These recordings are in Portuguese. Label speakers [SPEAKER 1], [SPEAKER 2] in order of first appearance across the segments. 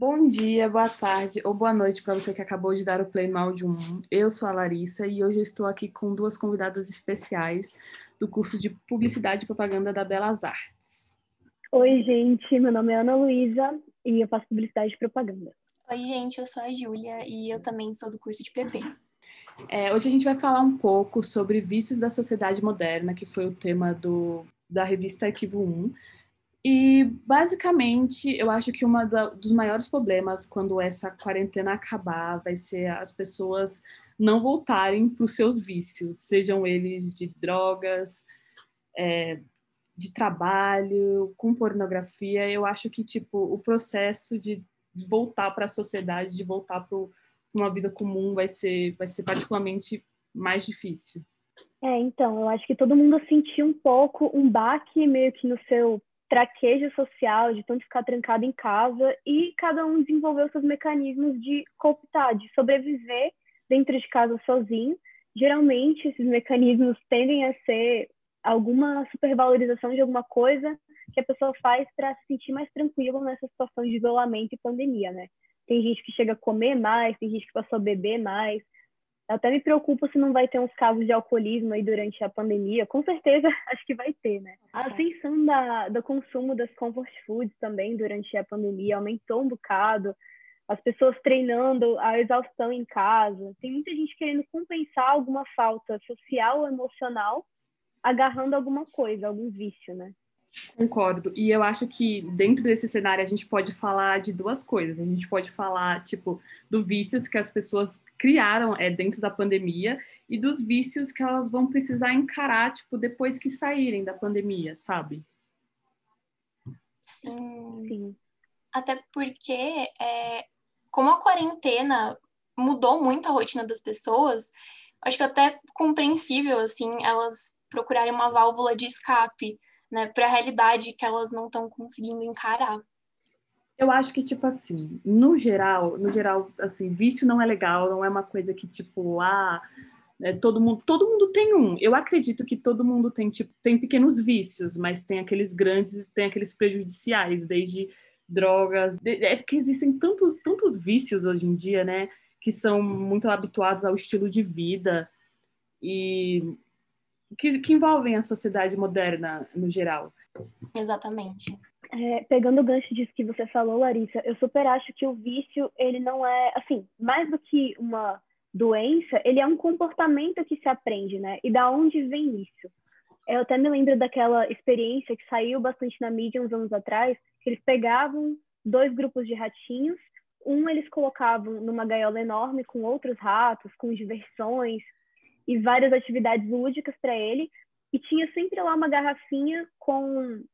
[SPEAKER 1] Bom dia, boa tarde ou boa noite para você que acabou de dar o play no áudio 1. Eu sou a Larissa e hoje eu estou aqui com duas convidadas especiais do curso de Publicidade e Propaganda da Belas Artes.
[SPEAKER 2] Oi, gente, meu nome é Ana Luísa e eu faço Publicidade e Propaganda.
[SPEAKER 3] Oi, gente, eu sou a Júlia e eu também sou do curso de PP.
[SPEAKER 1] É, hoje a gente vai falar um pouco sobre vícios da sociedade moderna, que foi o tema do, da revista Arquivo 1. E, basicamente, eu acho que um dos maiores problemas quando essa quarentena acabar vai ser as pessoas não voltarem para os seus vícios, sejam eles de drogas, é, de trabalho, com pornografia. Eu acho que, tipo, o processo de voltar para a sociedade, de voltar para uma vida comum vai ser, vai ser particularmente mais difícil.
[SPEAKER 2] É, então, eu acho que todo mundo sentiu um pouco um baque meio que no seu traquejo social, de tanto ficar trancado em casa, e cada um desenvolveu seus mecanismos de cooptar, de sobreviver dentro de casa sozinho. Geralmente, esses mecanismos tendem a ser alguma supervalorização de alguma coisa que a pessoa faz para se sentir mais tranquila nessa situação de isolamento e pandemia, né? Tem gente que chega a comer mais, tem gente que passou a beber mais, até me preocupo se não vai ter uns casos de alcoolismo aí durante a pandemia. Com certeza, acho que vai ter, né? A ascensão da, do consumo das comfort foods também durante a pandemia aumentou um bocado. As pessoas treinando a exaustão em casa. Tem muita gente querendo compensar alguma falta social ou emocional agarrando alguma coisa, algum vício, né?
[SPEAKER 1] Concordo. E eu acho que dentro desse cenário a gente pode falar de duas coisas. A gente pode falar, tipo, do vícios que as pessoas criaram é, dentro da pandemia e dos vícios que elas vão precisar encarar, tipo, depois que saírem da pandemia, sabe?
[SPEAKER 3] Sim. Sim. Até porque, é, como a quarentena mudou muito a rotina das pessoas, acho que até compreensível, assim, elas procurarem uma válvula de escape né, para a realidade que elas não estão conseguindo encarar.
[SPEAKER 1] Eu acho que, tipo assim, no geral, no geral, assim, vício não é legal, não é uma coisa que, tipo, ah, né, todo mundo, todo mundo tem um. Eu acredito que todo mundo tem, tipo, tem pequenos vícios, mas tem aqueles grandes tem aqueles prejudiciais, desde drogas. É porque existem tantos, tantos vícios hoje em dia, né, que são muito habituados ao estilo de vida. E que, que envolvem a sociedade moderna no geral.
[SPEAKER 3] Exatamente.
[SPEAKER 2] É, pegando o gancho disso que você falou, Larissa, eu super acho que o vício, ele não é, assim, mais do que uma doença, ele é um comportamento que se aprende, né? E da onde vem isso? Eu até me lembro daquela experiência que saiu bastante na mídia uns anos atrás, que eles pegavam dois grupos de ratinhos, um eles colocavam numa gaiola enorme com outros ratos, com diversões, e várias atividades lúdicas para ele. E tinha sempre lá uma garrafinha com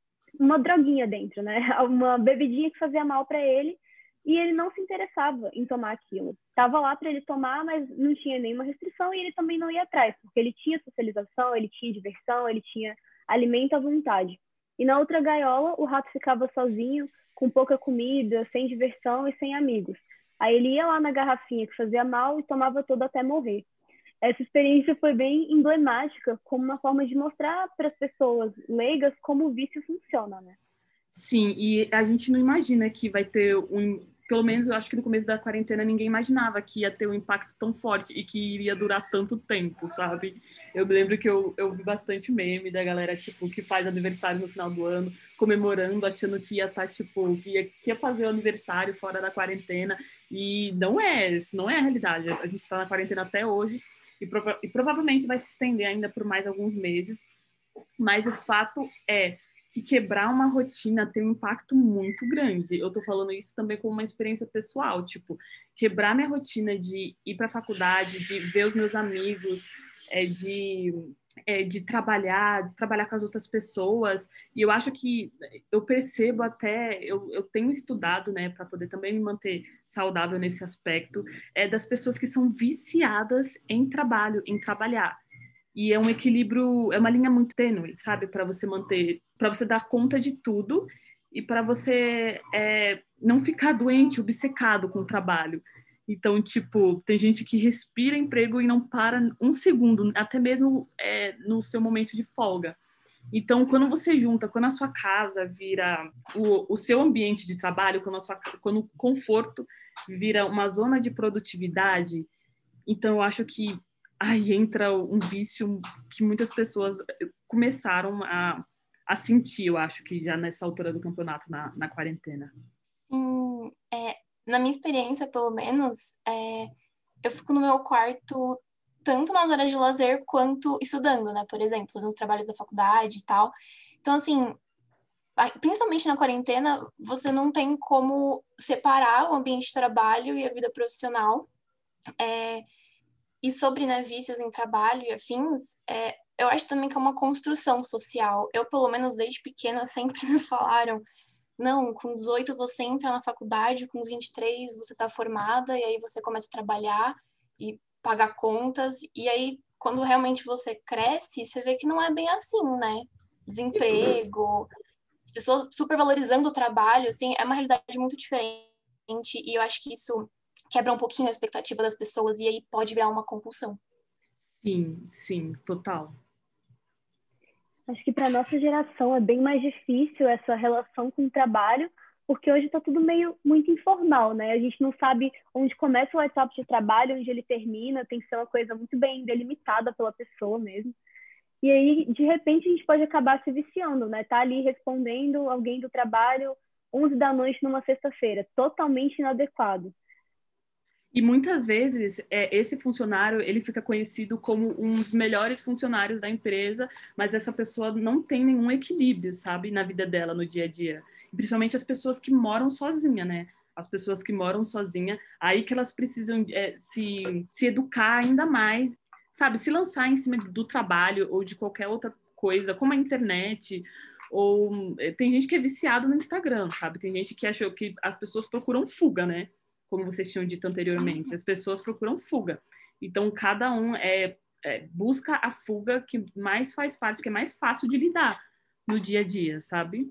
[SPEAKER 2] uma droguinha dentro, né? Uma bebidinha que fazia mal para ele. E ele não se interessava em tomar aquilo. Tava lá para ele tomar, mas não tinha nenhuma restrição e ele também não ia atrás, porque ele tinha socialização, ele tinha diversão, ele tinha alimento à vontade. E na outra gaiola, o rato ficava sozinho, com pouca comida, sem diversão e sem amigos. Aí ele ia lá na garrafinha que fazia mal e tomava todo até morrer essa experiência foi bem emblemática como uma forma de mostrar para as pessoas leigas como o vício funciona, né?
[SPEAKER 1] Sim, e a gente não imagina que vai ter um, pelo menos eu acho que no começo da quarentena ninguém imaginava que ia ter um impacto tão forte e que iria durar tanto tempo, sabe? Eu lembro que eu, eu vi bastante meme da galera, tipo, que faz aniversário no final do ano, comemorando, achando que ia estar, tá, tipo, que ia, que ia fazer o aniversário fora da quarentena, e não é, isso não é a realidade. A gente está na quarentena até hoje, e, prova e provavelmente vai se estender ainda por mais alguns meses. Mas o fato é que quebrar uma rotina tem um impacto muito grande. Eu tô falando isso também como uma experiência pessoal, tipo, quebrar minha rotina de ir para a faculdade, de ver os meus amigos, é, de é, de trabalhar, de trabalhar com as outras pessoas. E eu acho que eu percebo até, eu, eu tenho estudado, né, para poder também me manter saudável nesse aspecto, é das pessoas que são viciadas em trabalho, em trabalhar. E é um equilíbrio, é uma linha muito tênue, sabe, para você manter, para você dar conta de tudo e para você é, não ficar doente, obcecado com o trabalho. Então, tipo, tem gente que respira emprego e não para um segundo, até mesmo é, no seu momento de folga. Então, quando você junta, quando a sua casa vira o, o seu ambiente de trabalho, quando, a sua, quando o conforto vira uma zona de produtividade, então eu acho que aí entra um vício que muitas pessoas começaram a, a sentir, eu acho que já nessa altura do campeonato, na, na quarentena.
[SPEAKER 3] Sim, é, na minha experiência, pelo menos, é, eu fico no meu quarto tanto nas horas de lazer quanto estudando, né? Por exemplo, fazendo os trabalhos da faculdade e tal. Então, assim, principalmente na quarentena, você não tem como separar o ambiente de trabalho e a vida profissional. É, e sobre né, vícios em trabalho e afins, é, eu acho também que é uma construção social. Eu, pelo menos desde pequena, sempre me falaram: não, com 18 você entra na faculdade, com 23 você está formada, e aí você começa a trabalhar e pagar contas, e aí quando realmente você cresce, você vê que não é bem assim, né? Desemprego, as pessoas supervalorizando o trabalho, assim, é uma realidade muito diferente, e eu acho que isso quebra um pouquinho a expectativa das pessoas e aí pode virar uma compulsão.
[SPEAKER 1] Sim, sim, total.
[SPEAKER 2] Acho que para nossa geração é bem mais difícil essa relação com o trabalho, porque hoje está tudo meio muito informal, né? A gente não sabe onde começa o WhatsApp de trabalho, onde ele termina, tem que ser uma coisa muito bem delimitada pela pessoa mesmo. E aí, de repente, a gente pode acabar se viciando, né? Tá ali respondendo alguém do trabalho 11 da noite numa sexta-feira, totalmente inadequado.
[SPEAKER 1] E muitas vezes é, esse funcionário ele fica conhecido como um dos melhores funcionários da empresa, mas essa pessoa não tem nenhum equilíbrio, sabe, na vida dela no dia a dia. Principalmente as pessoas que moram sozinha, né? As pessoas que moram sozinha, aí que elas precisam é, se, se educar ainda mais, sabe, se lançar em cima do trabalho ou de qualquer outra coisa, como a internet, ou é, tem gente que é viciado no Instagram, sabe? Tem gente que achou que as pessoas procuram fuga, né? Como vocês tinham dito anteriormente. As pessoas procuram fuga. Então, cada um é, é, busca a fuga que mais faz parte, que é mais fácil de lidar no dia a dia, sabe?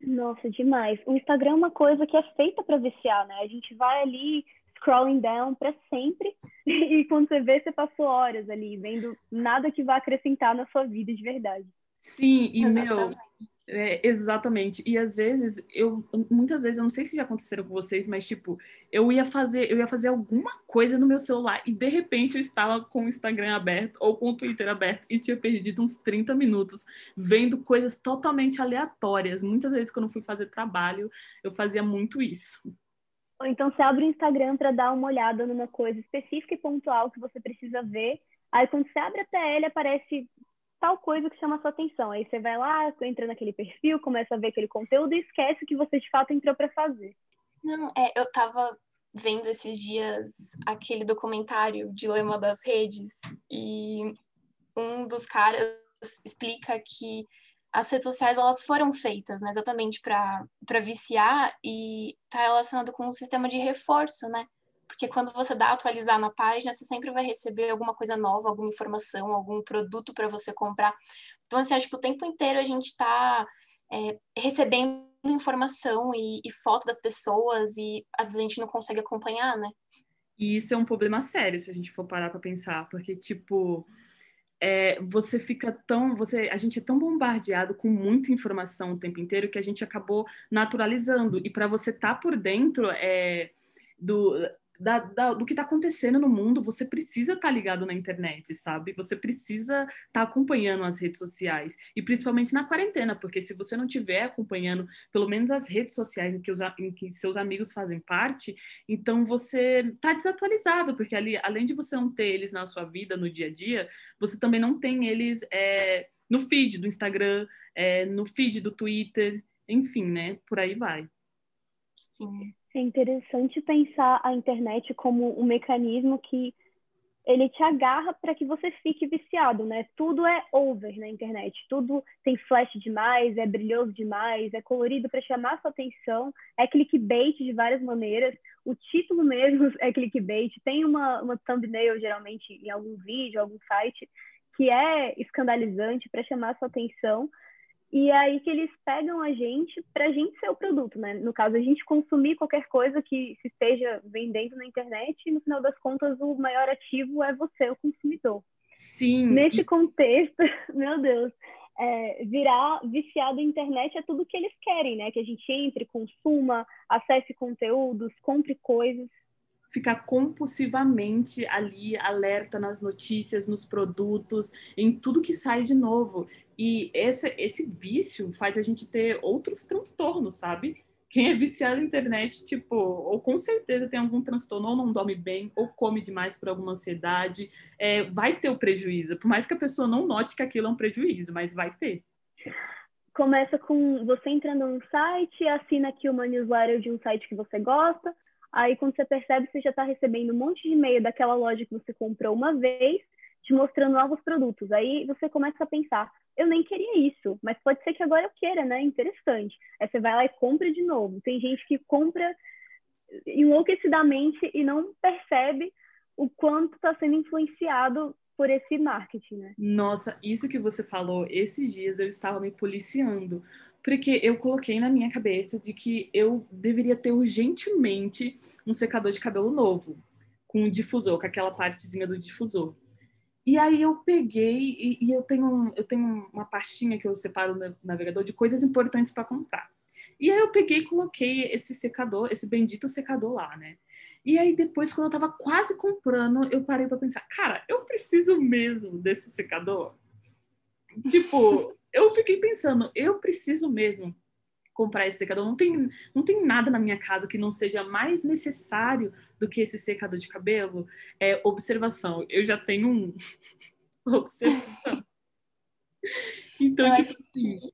[SPEAKER 2] Nossa, demais. O Instagram é uma coisa que é feita para viciar, né? A gente vai ali scrolling down para sempre e quando você vê, você passou horas ali vendo nada que vá acrescentar na sua vida de verdade.
[SPEAKER 1] Sim, e Exatamente. meu, é, exatamente. E às vezes, eu muitas vezes, eu não sei se já aconteceram com vocês, mas tipo, eu ia fazer, eu ia fazer alguma coisa no meu celular e de repente eu estava com o Instagram aberto ou com o Twitter aberto e tinha perdido uns 30 minutos vendo coisas totalmente aleatórias. Muitas vezes quando eu fui fazer trabalho, eu fazia muito isso.
[SPEAKER 2] Ou então você abre o Instagram para dar uma olhada numa coisa específica e pontual que você precisa ver. Aí quando você abre a TL, aparece tal coisa que chama a sua atenção. Aí você vai lá, entra naquele perfil, começa a ver aquele conteúdo e esquece que você de fato entrou para fazer.
[SPEAKER 3] Não, é, eu tava vendo esses dias aquele documentário Dilema das Redes e um dos caras explica que as redes sociais elas foram feitas né, exatamente para viciar e tá relacionado com o um sistema de reforço, né? Porque quando você dá atualizar na página, você sempre vai receber alguma coisa nova, alguma informação, algum produto para você comprar. Então, assim, acho que o tempo inteiro a gente está é, recebendo informação e, e, foto das pessoas e às vezes a gente não consegue acompanhar, né?
[SPEAKER 1] E isso é um problema sério se a gente for parar para pensar, porque, tipo, é, você fica tão. você A gente é tão bombardeado com muita informação o tempo inteiro que a gente acabou naturalizando. E para você estar tá por dentro é, do, da, da, do que está acontecendo no mundo, você precisa estar tá ligado na internet, sabe? Você precisa estar tá acompanhando as redes sociais. E principalmente na quarentena, porque se você não estiver acompanhando pelo menos as redes sociais em que, os, em que seus amigos fazem parte, então você está desatualizado, porque ali, além de você não ter eles na sua vida, no dia a dia, você também não tem eles é, no feed do Instagram, é, no feed do Twitter, enfim, né? Por aí vai.
[SPEAKER 3] Sim.
[SPEAKER 2] É interessante pensar a internet como um mecanismo que ele te agarra para que você fique viciado, né? Tudo é over na internet, tudo tem flash demais, é brilhoso demais, é colorido para chamar sua atenção, é clickbait de várias maneiras, o título mesmo é clickbait, tem uma, uma thumbnail geralmente em algum vídeo, algum site que é escandalizante para chamar sua atenção e é aí que eles pegam a gente para a gente ser o produto, né? No caso, a gente consumir qualquer coisa que se esteja vendendo na internet e no final das contas o maior ativo é você, o consumidor.
[SPEAKER 1] Sim.
[SPEAKER 2] Nesse contexto, meu Deus, é, virar viciado em internet é tudo que eles querem, né? Que a gente entre, consuma, acesse conteúdos, compre coisas.
[SPEAKER 1] Ficar compulsivamente ali, alerta nas notícias, nos produtos, em tudo que sai de novo. E esse, esse vício faz a gente ter outros transtornos, sabe? quem é viciado na internet, tipo, ou com certeza tem algum transtorno, ou não dorme bem, ou come demais por alguma ansiedade, é, vai ter o prejuízo. Por mais que a pessoa não note que aquilo é um prejuízo, mas vai ter.
[SPEAKER 2] Começa com você entrando num site, assina aqui uma newsletter de um site que você gosta, aí quando você percebe, você já está recebendo um monte de e-mail daquela loja que você comprou uma vez, te mostrando novos produtos. Aí você começa a pensar, eu nem queria isso, mas pode ser que agora eu queira, né? Interessante. Aí você vai lá e compra de novo. Tem gente que compra enlouquecidamente e não percebe o quanto está sendo influenciado por esse marketing, né?
[SPEAKER 1] Nossa, isso que você falou, esses dias eu estava me policiando, porque eu coloquei na minha cabeça de que eu deveria ter urgentemente um secador de cabelo novo, com um difusor, com aquela partezinha do difusor. E aí eu peguei e, e, eu tenho eu tenho uma pastinha que eu separo no navegador de coisas importantes para comprar. E aí eu peguei e coloquei esse secador, esse bendito secador lá, né? E aí depois quando eu tava quase comprando, eu parei para pensar, cara, eu preciso mesmo desse secador? Tipo, eu fiquei pensando, eu preciso mesmo comprar esse secador. Não tem, não tem nada na minha casa que não seja mais necessário do que esse secador de cabelo. É observação. Eu já tenho um. observação.
[SPEAKER 3] Então, Eu tipo assim.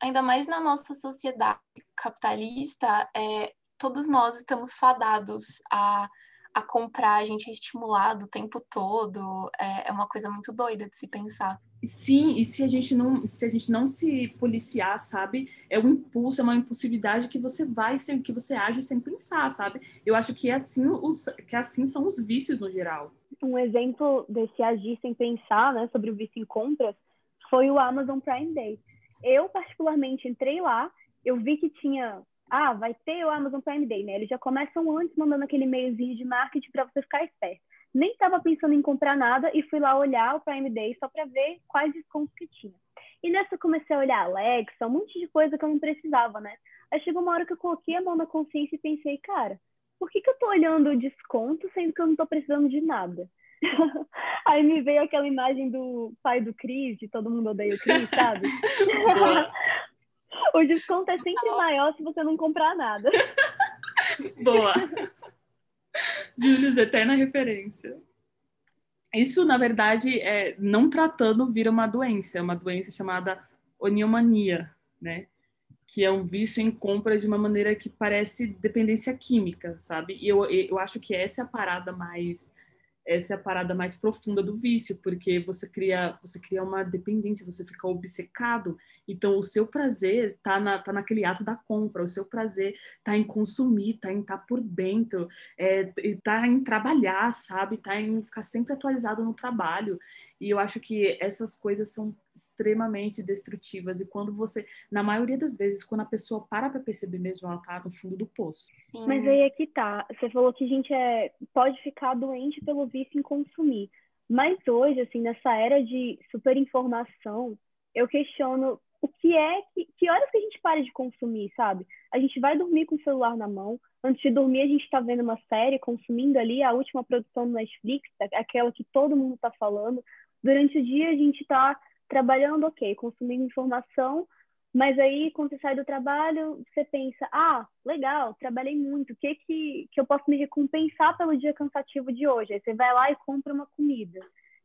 [SPEAKER 3] ainda mais na nossa sociedade capitalista, é, todos nós estamos fadados a a comprar, a gente é estimulado o tempo todo, é, é, uma coisa muito doida de se pensar.
[SPEAKER 1] Sim, e se a gente não se a gente não se policiar, sabe, é um impulso, é uma impulsividade que você vai sem que você age sem pensar, sabe? Eu acho que é assim os que assim são os vícios no geral.
[SPEAKER 2] Um exemplo desse agir sem pensar, né, sobre o vício em compras, foi o Amazon Prime Day. Eu particularmente entrei lá, eu vi que tinha ah, vai ter o Amazon Prime Day, né? Eles já começam antes mandando aquele e-mailzinho de marketing para você ficar esperto. Nem estava pensando em comprar nada e fui lá olhar o Prime Day só para ver quais descontos que tinha. E nessa eu comecei a olhar Alexa, um monte de coisa que eu não precisava, né? Aí chegou uma hora que eu coloquei a mão na consciência e pensei, cara, por que, que eu tô olhando o desconto sendo que eu não tô precisando de nada? Aí me veio aquela imagem do pai do Cris, de todo mundo odeia o Cris, sabe? o desconto é sempre maior se você não comprar nada.
[SPEAKER 1] Boa. Júlio, eterna referência. Isso, na verdade, é, não tratando, vira uma doença. É uma doença chamada oniomania, né? Que é um vício em compras de uma maneira que parece dependência química, sabe? E eu, eu acho que essa é a parada mais essa é a parada mais profunda do vício, porque você cria, você cria uma dependência, você fica obcecado. Então, o seu prazer está na, tá naquele ato da compra, o seu prazer está em consumir, está em estar tá por dentro, está é, em trabalhar, sabe? Está em ficar sempre atualizado no trabalho. E eu acho que essas coisas são extremamente destrutivas. E quando você, na maioria das vezes, quando a pessoa para para perceber mesmo, ela tá no fundo do poço.
[SPEAKER 2] Sim. Mas aí é que tá. Você falou que a gente é, pode ficar doente pelo vício em consumir. Mas hoje, assim, nessa era de superinformação, eu questiono o que é que, que horas que a gente para de consumir, sabe? A gente vai dormir com o celular na mão, antes de dormir a gente está vendo uma série, consumindo ali a última produção do Netflix, aquela que todo mundo está falando. Durante o dia a gente está trabalhando, ok, consumindo informação, mas aí quando você sai do trabalho, você pensa, ah, legal, trabalhei muito, o que, que, que eu posso me recompensar pelo dia cansativo de hoje? Aí você vai lá e compra uma comida.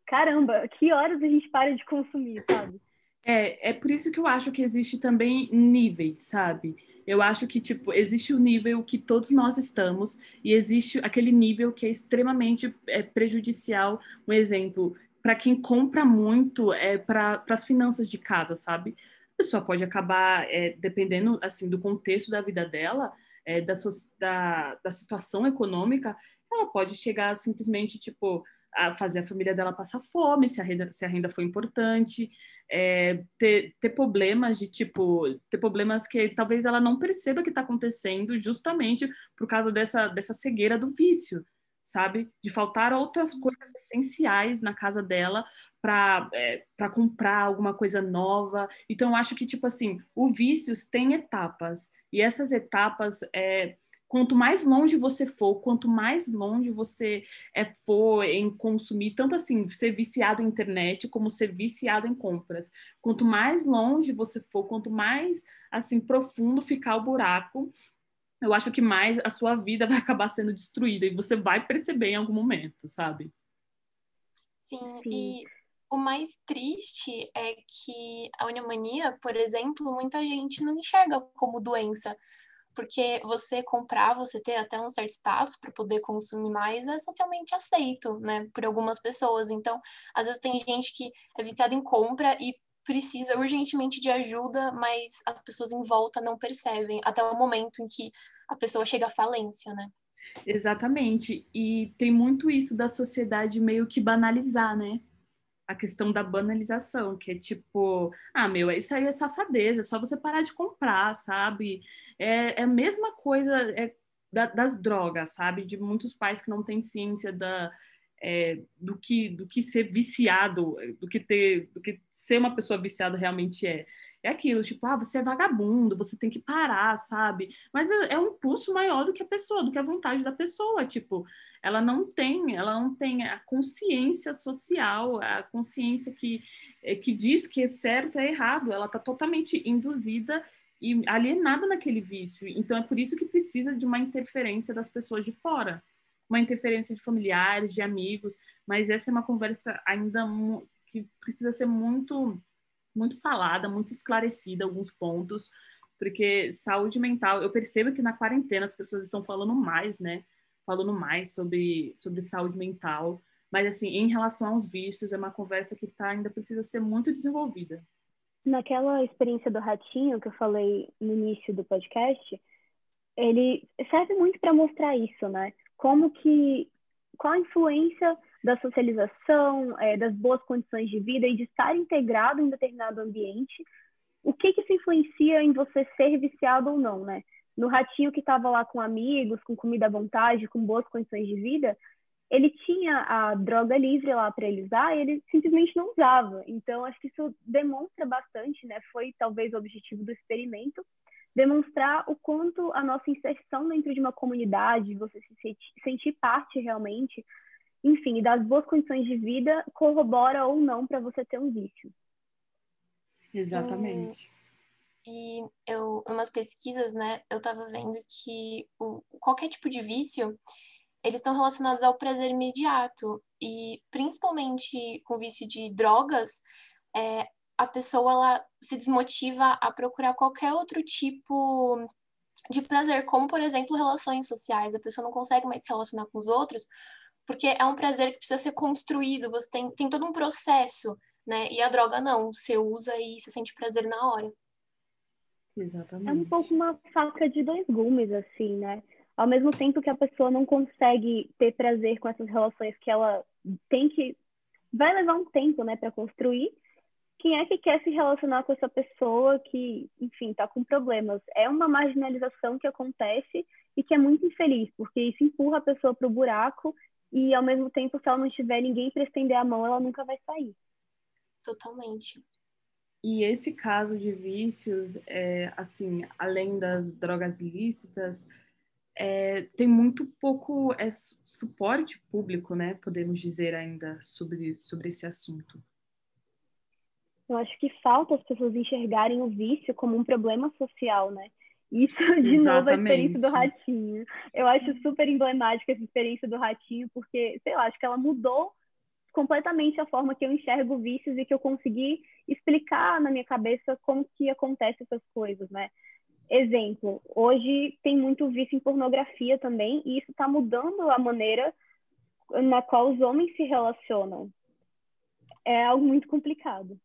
[SPEAKER 2] Caramba, que horas a gente para de consumir, sabe?
[SPEAKER 1] É, é por isso que eu acho que existe também níveis, sabe? Eu acho que, tipo, existe o nível que todos nós estamos e existe aquele nível que é extremamente é, prejudicial. Um exemplo, para quem compra muito é para as finanças de casa, sabe? A pessoa pode acabar, é, dependendo assim do contexto da vida dela, é, da, da, da situação econômica, ela pode chegar simplesmente tipo a fazer a família dela passar fome, se a renda, se a renda importante, é, ter, ter problemas de tipo, ter problemas que talvez ela não perceba que está acontecendo justamente por causa dessa, dessa cegueira do vício sabe? De faltar outras coisas essenciais na casa dela para é, comprar alguma coisa nova. Então, eu acho que, tipo assim, o vícios tem etapas. E essas etapas, é, quanto mais longe você for, quanto mais longe você é, for em consumir, tanto assim, ser viciado em internet, como ser viciado em compras. Quanto mais longe você for, quanto mais, assim, profundo ficar o buraco, eu acho que mais a sua vida vai acabar sendo destruída e você vai perceber em algum momento, sabe?
[SPEAKER 3] Sim, Sim. e o mais triste é que a pneumonia, por exemplo, muita gente não enxerga como doença, porque você comprar, você ter até um certo status para poder consumir mais é socialmente aceito, né, por algumas pessoas. Então, às vezes tem gente que é viciada em compra e precisa urgentemente de ajuda, mas as pessoas em volta não percebem, até o momento em que a pessoa chega à falência, né?
[SPEAKER 1] Exatamente. E tem muito isso da sociedade meio que banalizar, né? A questão da banalização, que é tipo, ah, meu, isso aí é safadeza, é só você parar de comprar, sabe? É, é a mesma coisa é, da, das drogas, sabe? De muitos pais que não têm ciência da, é, do, que, do que ser viciado, do que ter, do que ser uma pessoa viciada realmente é. É aquilo, tipo, ah, você é vagabundo, você tem que parar, sabe? Mas é, é um impulso maior do que a pessoa, do que a vontade da pessoa, tipo, ela não tem, ela não tem a consciência social, a consciência que, é, que diz que é certo é errado, ela está totalmente induzida e alienada naquele vício. Então é por isso que precisa de uma interferência das pessoas de fora uma interferência de familiares, de amigos, mas essa é uma conversa ainda que precisa ser muito muito falada, muito esclarecida alguns pontos, porque saúde mental, eu percebo que na quarentena as pessoas estão falando mais, né? Falando mais sobre sobre saúde mental, mas assim, em relação aos vícios, é uma conversa que tá, ainda precisa ser muito desenvolvida.
[SPEAKER 2] Naquela experiência do ratinho que eu falei no início do podcast, ele serve muito para mostrar isso, né? Como que qual a influência da socialização, é, das boas condições de vida e de estar integrado em determinado ambiente, o que que isso influencia em você ser viciado ou não, né? No ratinho que estava lá com amigos, com comida à vontade, com boas condições de vida, ele tinha a droga livre lá para ele usar e ele simplesmente não usava. Então, acho que isso demonstra bastante, né? Foi talvez o objetivo do experimento, demonstrar o quanto a nossa inserção dentro de uma comunidade, você se sentir parte realmente, enfim, das boas condições de vida, corrobora ou não para você ter um vício.
[SPEAKER 1] Exatamente.
[SPEAKER 3] E, e eu, umas pesquisas, né, eu estava vendo que o, qualquer tipo de vício, eles estão relacionados ao prazer imediato. E principalmente com vício de drogas, é, a pessoa ela se desmotiva a procurar qualquer outro tipo de prazer, como por exemplo relações sociais. A pessoa não consegue mais se relacionar com os outros porque é um prazer que precisa ser construído. Você tem, tem todo um processo, né? E a droga não, você usa e você sente prazer na hora.
[SPEAKER 1] Exatamente.
[SPEAKER 2] É um pouco uma faca de dois gumes, assim, né? Ao mesmo tempo que a pessoa não consegue ter prazer com essas relações que ela tem que vai levar um tempo, né, para construir quem é que quer se relacionar com essa pessoa que, enfim, está com problemas? É uma marginalização que acontece e que é muito infeliz, porque isso empurra a pessoa para o buraco e, ao mesmo tempo, se ela não tiver ninguém para estender a mão, ela nunca vai sair.
[SPEAKER 3] Totalmente.
[SPEAKER 1] E esse caso de vícios, é, assim, além das drogas ilícitas, é, tem muito pouco é, suporte público, né? Podemos dizer ainda sobre, sobre esse assunto.
[SPEAKER 2] Eu acho que falta as pessoas enxergarem o vício como um problema social, né? Isso, de Exatamente. novo, a experiência do ratinho. Eu acho super emblemática essa experiência do ratinho, porque, sei lá, acho que ela mudou completamente a forma que eu enxergo vícios e que eu consegui explicar na minha cabeça como que acontecem essas coisas, né? Exemplo, hoje tem muito vício em pornografia também, e isso está mudando a maneira na qual os homens se relacionam. É algo muito complicado.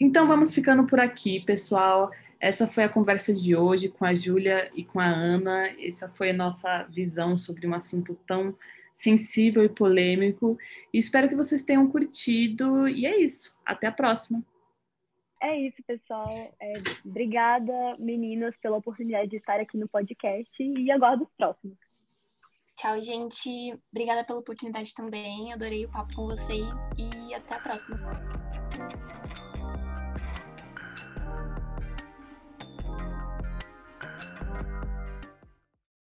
[SPEAKER 1] Então vamos ficando por aqui, pessoal. Essa foi a conversa de hoje com a Júlia e com a Ana. Essa foi a nossa visão sobre um assunto tão sensível e polêmico. E espero que vocês tenham curtido. E é isso. Até a próxima.
[SPEAKER 2] é isso, pessoal. É, obrigada, meninas, pela oportunidade de estar aqui no podcast e aguardo os próximos.
[SPEAKER 3] Tchau, gente. Obrigada pela oportunidade também. Adorei o papo com vocês e até a próxima.